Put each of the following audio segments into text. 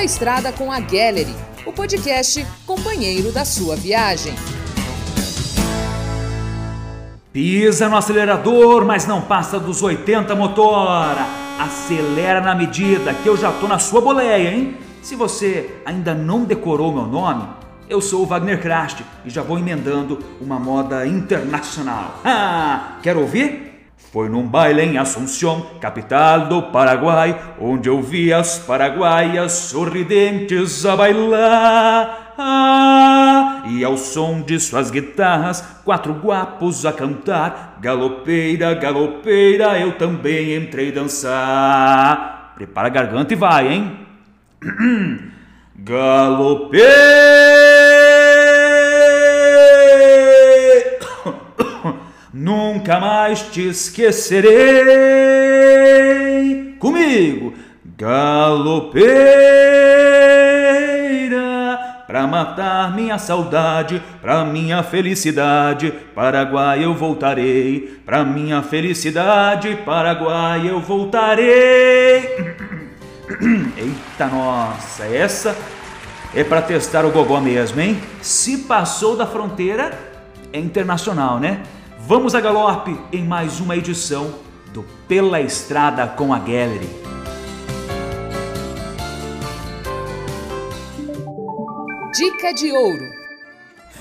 Pela Estrada com a Gallery, o podcast companheiro da sua viagem. Pisa no acelerador, mas não passa dos 80 motor. Acelera na medida que eu já tô na sua boleia, hein? Se você ainda não decorou meu nome, eu sou o Wagner Krast e já vou emendando uma moda internacional. Ah, quer ouvir? Foi num baile em Assunção, capital do Paraguai, onde eu vi as paraguaias sorridentes a bailar. E ao som de suas guitarras, quatro guapos a cantar. Galopeira, galopeira, eu também entrei dançar. Prepara a garganta e vai, hein? Galopeira! Nunca mais te esquecerei. Comigo, galopeira, pra matar minha saudade, pra minha felicidade, Paraguai eu voltarei. Pra minha felicidade, Paraguai eu voltarei. Eita nossa, essa é para testar o gogó mesmo, hein? Se passou da fronteira, é internacional, né? Vamos a galope em mais uma edição do Pela Estrada com a Gallery. Dica de ouro.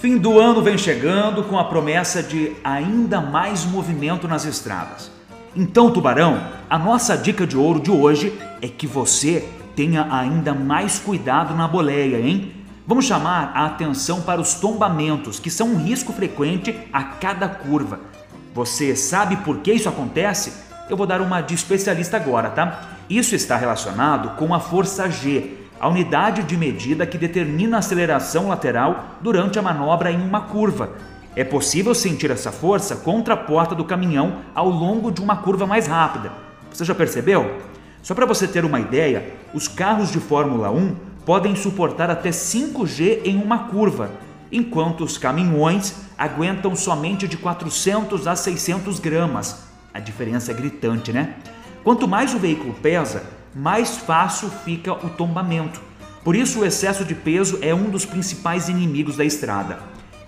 Fim do ano vem chegando com a promessa de ainda mais movimento nas estradas. Então, Tubarão, a nossa dica de ouro de hoje é que você tenha ainda mais cuidado na boleia, hein? Vamos chamar a atenção para os tombamentos, que são um risco frequente a cada curva. Você sabe por que isso acontece? Eu vou dar uma de especialista agora, tá? Isso está relacionado com a força G, a unidade de medida que determina a aceleração lateral durante a manobra em uma curva. É possível sentir essa força contra a porta do caminhão ao longo de uma curva mais rápida. Você já percebeu? Só para você ter uma ideia, os carros de Fórmula 1 podem suportar até 5G em uma curva, enquanto os caminhões aguentam somente de 400 a 600 gramas. A diferença é gritante, né? Quanto mais o veículo pesa, mais fácil fica o tombamento. Por isso, o excesso de peso é um dos principais inimigos da estrada.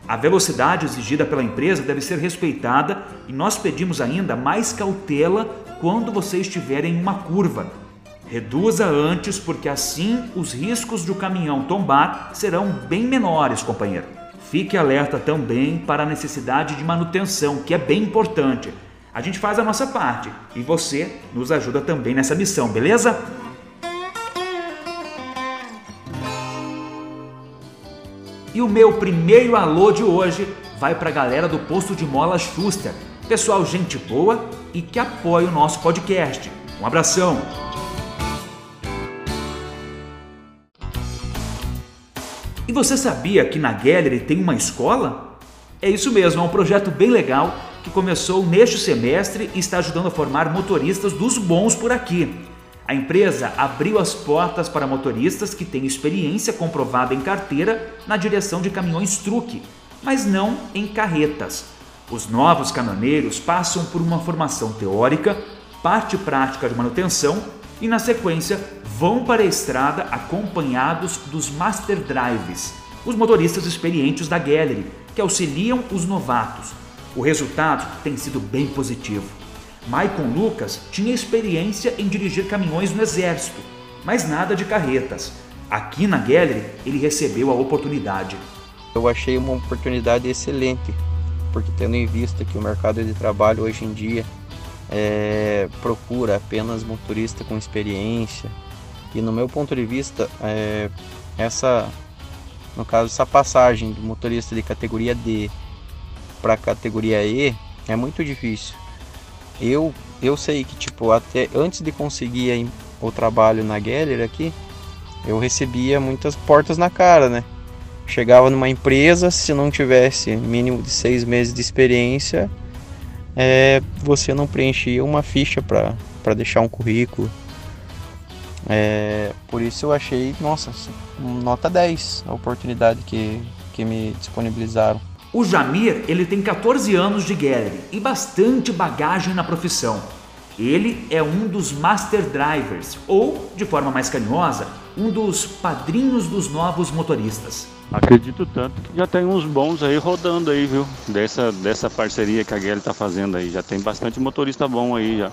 A velocidade exigida pela empresa deve ser respeitada e nós pedimos ainda mais cautela quando você estiver em uma curva, Reduza antes, porque assim os riscos de o caminhão tombar serão bem menores, companheiro. Fique alerta também para a necessidade de manutenção, que é bem importante. A gente faz a nossa parte e você nos ajuda também nessa missão, beleza? E o meu primeiro alô de hoje vai para a galera do posto de mola Schuster, pessoal gente boa e que apoia o nosso podcast. Um abração! E você sabia que na Gallery tem uma escola? É isso mesmo, é um projeto bem legal que começou neste semestre e está ajudando a formar motoristas dos bons por aqui. A empresa abriu as portas para motoristas que têm experiência comprovada em carteira na direção de caminhões truque, mas não em carretas. Os novos caminhoneiros passam por uma formação teórica, parte prática de manutenção e, na sequência, vão para a estrada acompanhados dos Master Drives, os motoristas experientes da Gallery, que auxiliam os novatos. O resultado tem sido bem positivo. Maicon Lucas tinha experiência em dirigir caminhões no exército, mas nada de carretas. Aqui na Gallery ele recebeu a oportunidade. Eu achei uma oportunidade excelente, porque tendo em vista que o mercado de trabalho hoje em dia é, procura apenas motorista com experiência. E no meu ponto de vista, é, essa, no caso, essa passagem do motorista de categoria D para categoria E é muito difícil. Eu, eu sei que tipo até antes de conseguir o trabalho na Geller aqui, eu recebia muitas portas na cara, né? Chegava numa empresa, se não tivesse mínimo de seis meses de experiência, é, você não preenchia uma ficha para deixar um currículo. É, por isso eu achei, nossa, nota 10 a oportunidade que, que me disponibilizaram. O Jamir, ele tem 14 anos de gallery e bastante bagagem na profissão. Ele é um dos Master Drivers, ou, de forma mais carinhosa, um dos padrinhos dos novos motoristas. Acredito tanto que já tem uns bons aí rodando aí, viu? Dessa, dessa parceria que a Guilherme está fazendo aí. Já tem bastante motorista bom aí já.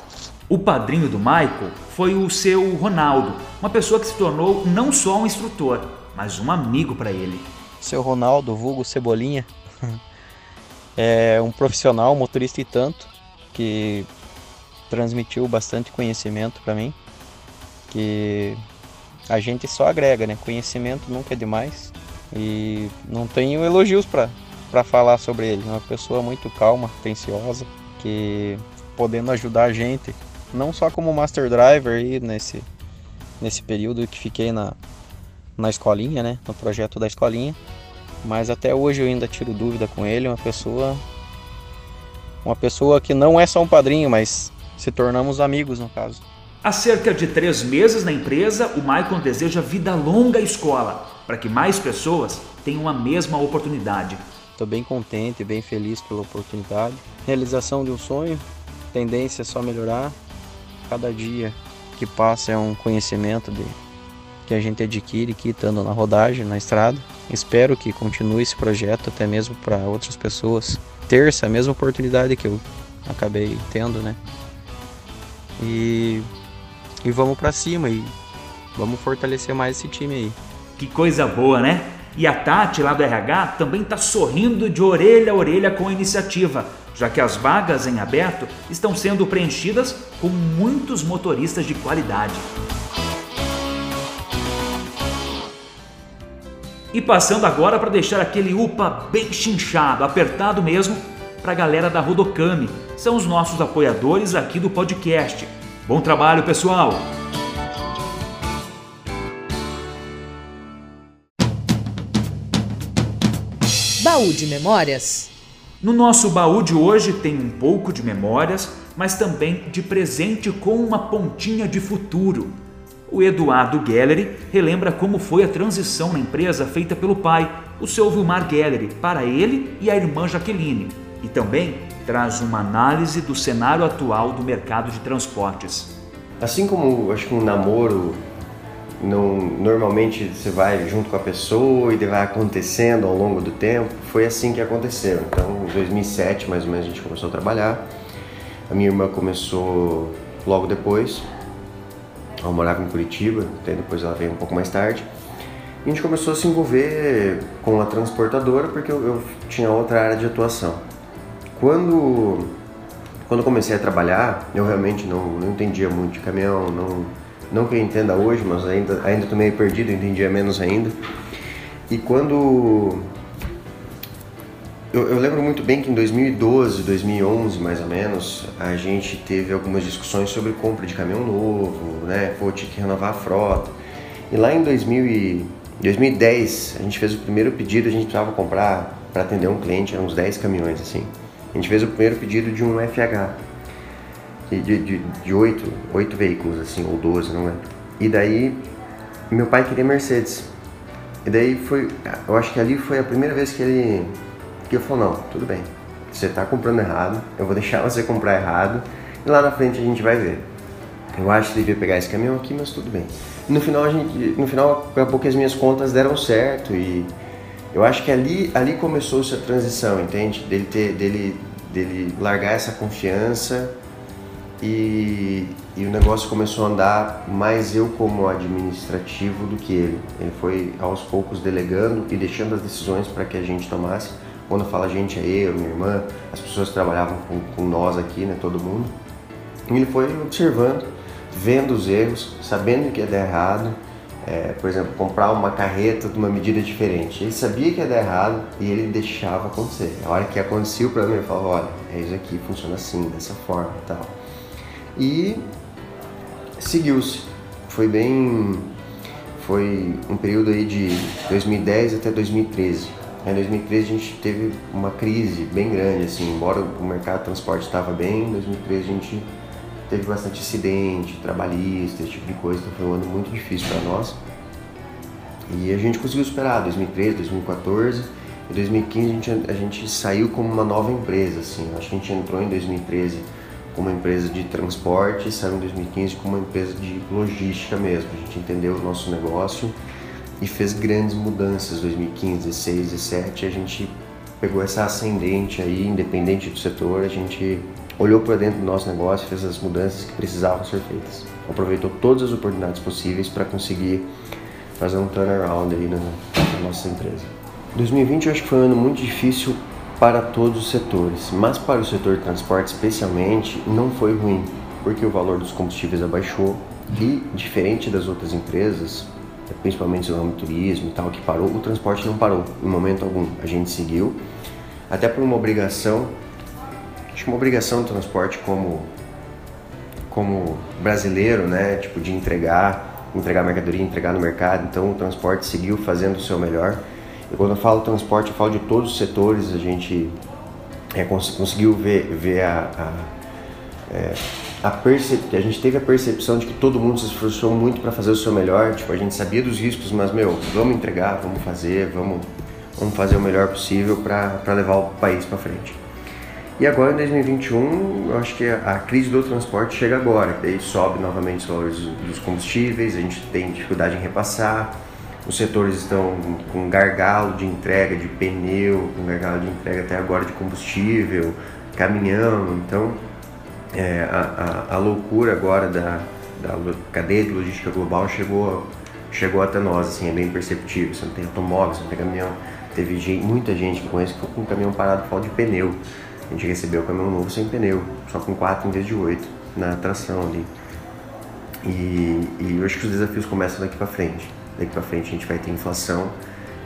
O padrinho do Michael foi o seu Ronaldo, uma pessoa que se tornou não só um instrutor, mas um amigo para ele. Seu Ronaldo, vulgo Cebolinha, é um profissional, um motorista e tanto, que transmitiu bastante conhecimento para mim, que a gente só agrega, né? Conhecimento nunca é demais e não tenho elogios para falar sobre ele. É uma pessoa muito calma, atenciosa, que podendo ajudar a gente não só como Master Driver aí nesse, nesse período que fiquei na, na escolinha, né? No projeto da escolinha. Mas até hoje eu ainda tiro dúvida com ele, uma pessoa. Uma pessoa que não é só um padrinho, mas se tornamos amigos no caso. Há cerca de três meses na empresa, o Maicon deseja vida longa à escola, para que mais pessoas tenham a mesma oportunidade. Estou bem contente, bem feliz pela oportunidade. Realização de um sonho, tendência é só melhorar, Cada dia que passa é um conhecimento de, que a gente adquire aqui estando na rodagem, na estrada. Espero que continue esse projeto até mesmo para outras pessoas ter essa mesma oportunidade que eu acabei tendo, né? E, e vamos para cima e vamos fortalecer mais esse time aí. Que coisa boa, né? E a Tati, lá do RH, também está sorrindo de orelha a orelha com a iniciativa, já que as vagas em aberto estão sendo preenchidas com muitos motoristas de qualidade. E passando agora para deixar aquele UPA bem chinchado, apertado mesmo, para a galera da Rodocame. São os nossos apoiadores aqui do podcast. Bom trabalho, pessoal! Baú de Memórias. No nosso baú de hoje tem um pouco de memórias, mas também de presente com uma pontinha de futuro. O Eduardo Gallery relembra como foi a transição na empresa feita pelo pai, o seu Vilmar Gallery, para ele e a irmã Jaqueline. E também traz uma análise do cenário atual do mercado de transportes. Assim como acho que um namoro não, normalmente você vai junto com a pessoa e vai acontecendo ao longo do tempo. Foi assim que aconteceu. Então, em 2007, mais ou menos, a gente começou a trabalhar. A minha irmã começou logo depois. Ela morava em Curitiba, até depois ela veio um pouco mais tarde. E a gente começou a se envolver com a transportadora porque eu, eu tinha outra área de atuação. Quando, quando comecei a trabalhar, eu realmente não, não entendia muito de caminhão, não não que eu entenda hoje, mas ainda ainda tô meio perdido, entendia menos ainda. E quando eu, eu, lembro muito bem que em 2012, 2011 mais ou menos, a gente teve algumas discussões sobre compra de caminhão novo, né? Pô, tinha que renovar a frota. E lá em 2000 e 2010, a gente fez o primeiro pedido, a gente precisava comprar para atender um cliente, eram uns 10 caminhões assim. A gente fez o primeiro pedido de um FH de, de, de oito, oito veículos, assim, ou doze, não é? E daí, meu pai queria Mercedes. E daí foi, eu acho que ali foi a primeira vez que ele, que eu falou, não, tudo bem, você está comprando errado, eu vou deixar você comprar errado, e lá na frente a gente vai ver. Eu acho que devia pegar esse caminhão aqui, mas tudo bem. No final, a gente, no final, acabou que as minhas contas deram certo e eu acho que ali, ali começou essa transição, entende? Dele ter, dele, dele largar essa confiança e, e, o negócio começou a andar mais eu como administrativo do que ele. Ele foi aos poucos delegando e deixando as decisões para que a gente tomasse. Quando eu falo a gente, é eu, minha irmã, as pessoas trabalhavam com, com nós aqui, né, todo mundo. E ele foi observando, vendo os erros, sabendo que ia dar errado. É, por exemplo, comprar uma carreta de uma medida diferente. Ele sabia que ia dar errado e ele deixava acontecer. A hora que acontecia o problema, ele falava: olha, é isso aqui, funciona assim, dessa forma e tal e seguiu-se. Foi bem. Foi um período aí de 2010 até 2013. Em 2013 a gente teve uma crise bem grande, assim, embora o mercado de transporte estava bem, em 2013 a gente teve bastante acidente, trabalhista, esse tipo de coisa, então foi um ano muito difícil para nós. E a gente conseguiu superar 2013, 2014, em 2015 a gente, a gente saiu como uma nova empresa, assim, acho que a gente entrou em 2013 como uma empresa de transporte, saiu em 2015 como uma empresa de logística mesmo. A gente entendeu o nosso negócio e fez grandes mudanças 2015, 16, 17. A gente pegou essa ascendente aí, independente do setor, a gente olhou para dentro do nosso negócio, fez as mudanças que precisavam ser feitas. Aproveitou todas as oportunidades possíveis para conseguir fazer um turnaround aí na, na nossa empresa. 2020 eu acho que foi um ano muito difícil para todos os setores, mas para o setor de transporte especialmente não foi ruim, porque o valor dos combustíveis abaixou e diferente das outras empresas, principalmente no ramo turismo e tal, que parou, o transporte não parou em momento algum. A gente seguiu, até por uma obrigação, acho uma obrigação do transporte como como brasileiro, né, tipo de entregar, entregar mercadoria, entregar no mercado. Então o transporte seguiu fazendo o seu melhor. E quando eu falo transporte, eu falo de todos os setores. A gente é, cons conseguiu ver, ver a, a, é, a, percep a gente teve a percepção de que todo mundo se esforçou muito para fazer o seu melhor. Tipo, a gente sabia dos riscos, mas meu, vamos entregar, vamos fazer, vamos, vamos fazer o melhor possível para levar o país para frente. E agora em 2021, eu acho que a crise do transporte chega agora, daí sobe novamente os valores dos combustíveis, a gente tem dificuldade em repassar, os setores estão com gargalo de entrega de pneu, com gargalo de entrega até agora de combustível, caminhão, então é, a, a, a, loucura agora da, da cadeia de logística global chegou, chegou até nós, assim, é bem perceptível, você não tem automóvel, você não tem caminhão, teve gente, muita gente que ficou com um caminhão parado por falta de pneu, a gente recebeu o caminhão novo sem pneu, só com quatro em vez de oito na tração ali. E, e eu acho que os desafios começam daqui para frente. Daqui para frente a gente vai ter inflação,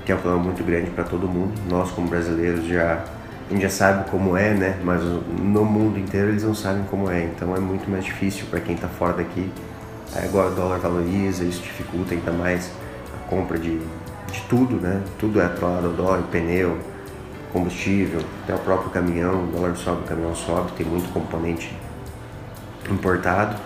que é um problema muito grande para todo mundo. Nós como brasileiros já a gente já sabe como é, né? Mas no mundo inteiro eles não sabem como é. Então é muito mais difícil para quem está fora daqui. Agora o dólar valoriza, isso dificulta ainda mais a compra de, de tudo, né? Tudo é atrelado ao dólar, pneu, combustível, até o próprio caminhão, o dólar sobe, o caminhão sobe, tem muito componente importado.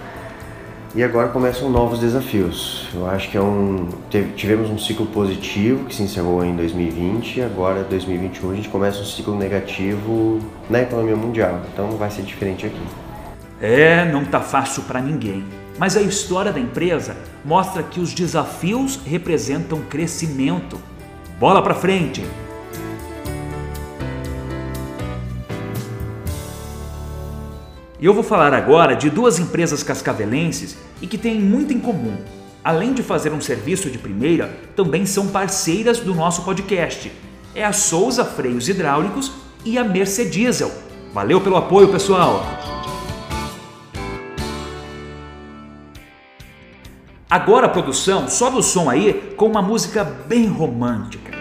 E agora começam novos desafios. Eu acho que é um tivemos um ciclo positivo que se encerrou em 2020 e agora 2021 a gente começa um ciclo negativo na economia mundial. Então vai ser diferente aqui. É, não tá fácil para ninguém. Mas a história da empresa mostra que os desafios representam crescimento. Bola para frente. Eu vou falar agora de duas empresas cascavelenses e que têm muito em comum. Além de fazer um serviço de primeira, também são parceiras do nosso podcast. É a Souza Freios Hidráulicos e a Mercediesel. Valeu pelo apoio, pessoal! Agora, produção, sobe o som aí com uma música bem romântica.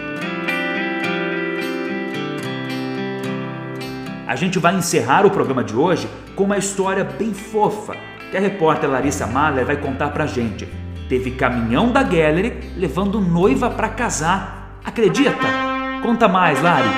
A gente vai encerrar o programa de hoje com uma história bem fofa que a repórter Larissa Mahler vai contar pra gente. Teve caminhão da Gallery levando noiva para casar. Acredita? Conta mais, Lari.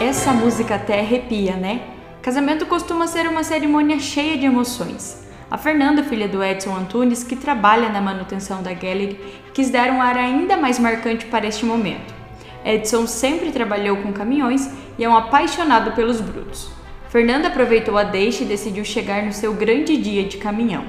Essa música até arrepia, né? Casamento costuma ser uma cerimônia cheia de emoções. A Fernanda, filha do Edson Antunes, que trabalha na manutenção da Gallery, quis dar um ar ainda mais marcante para este momento. Edson sempre trabalhou com caminhões e é um apaixonado pelos brutos. Fernanda aproveitou a deixa e decidiu chegar no seu grande dia de caminhão.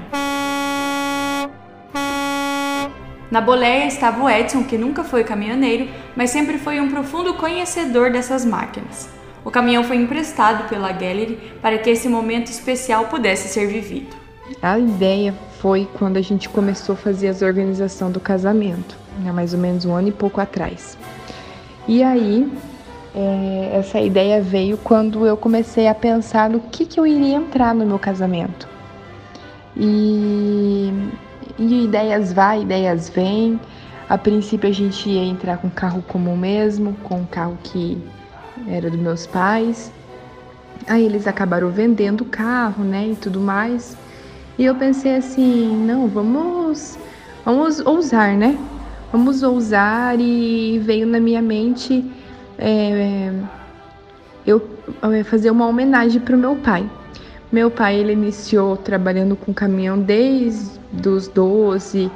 Na boleia estava o Edson, que nunca foi caminhoneiro, mas sempre foi um profundo conhecedor dessas máquinas. O caminhão foi emprestado pela Gallery para que esse momento especial pudesse ser vivido. A ideia foi quando a gente começou a fazer as organização do casamento, né, mais ou menos um ano e pouco atrás. E aí, é, essa ideia veio quando eu comecei a pensar no que, que eu iria entrar no meu casamento. E, e ideias vai, ideias vêm. A princípio a gente ia entrar com carro comum mesmo, com um carro que era dos meus pais. Aí eles acabaram vendendo o carro, né, e tudo mais. E eu pensei assim, não, vamos, vamos ousar, né? Vamos ousar e veio na minha mente é, eu é, fazer uma homenagem para o meu pai. Meu pai ele iniciou trabalhando com caminhão desde os 12,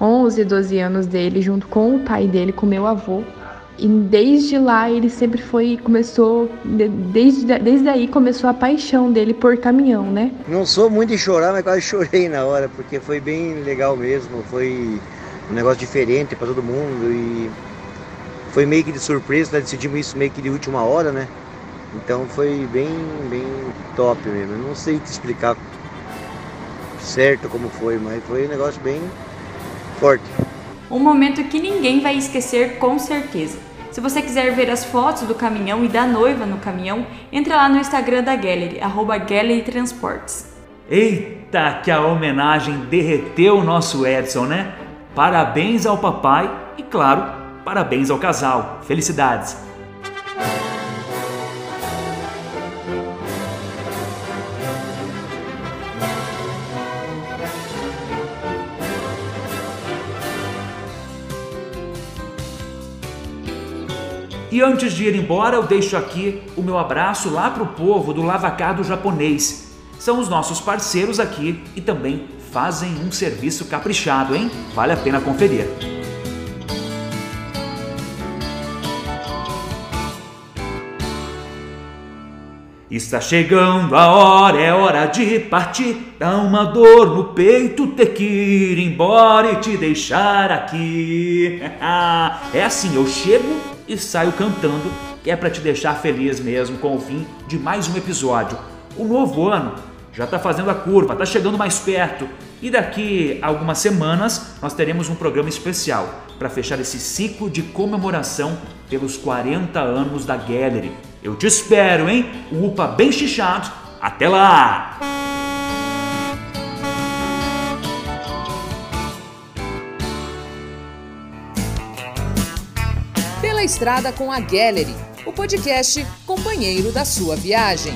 11, 12 anos dele, junto com o pai dele, com meu avô. E desde lá ele sempre foi, começou, desde, desde aí começou a paixão dele por caminhão, né? Não sou muito de chorar, mas quase chorei na hora, porque foi bem legal mesmo, foi um negócio diferente para todo mundo e foi meio que de surpresa, nós decidimos isso meio que de última hora, né? Então foi bem, bem top mesmo. Eu não sei te explicar certo como foi, mas foi um negócio bem forte. Um momento que ninguém vai esquecer com certeza. Se você quiser ver as fotos do caminhão e da noiva no caminhão, entre lá no Instagram da Gallery, arroba Gallery Transportes. Eita, que a homenagem derreteu o nosso Edson, né? Parabéns ao papai e, claro, parabéns ao casal. Felicidades! E antes de ir embora, eu deixo aqui o meu abraço lá para o povo do Lavacado Japonês. São os nossos parceiros aqui e também fazem um serviço caprichado, hein? Vale a pena conferir. Está chegando a hora, é hora de partir. Dá uma dor no peito ter que ir embora e te deixar aqui. é assim, eu chego e saio cantando, que é para te deixar feliz mesmo com o fim de mais um episódio. O novo ano já está fazendo a curva, está chegando mais perto e daqui a algumas semanas nós teremos um programa especial para fechar esse ciclo de comemoração pelos 40 anos da Gallery. Eu te espero, hein? UPA bem chichado. Até lá! Pela Estrada com a Gallery, o podcast companheiro da sua viagem.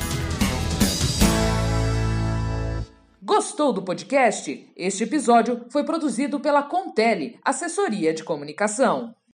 Gostou do podcast? Este episódio foi produzido pela Contele, assessoria de comunicação.